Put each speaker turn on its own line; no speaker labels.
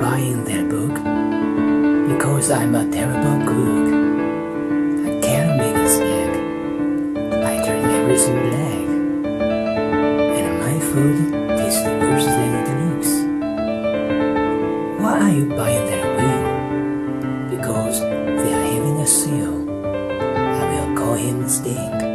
buying that book? Because I'm a terrible cook. I can't make a snack. I turn everything black. And my food tastes worse than it looks. Why are you buying that wheel? Because they are having a sale. I will call him Sting.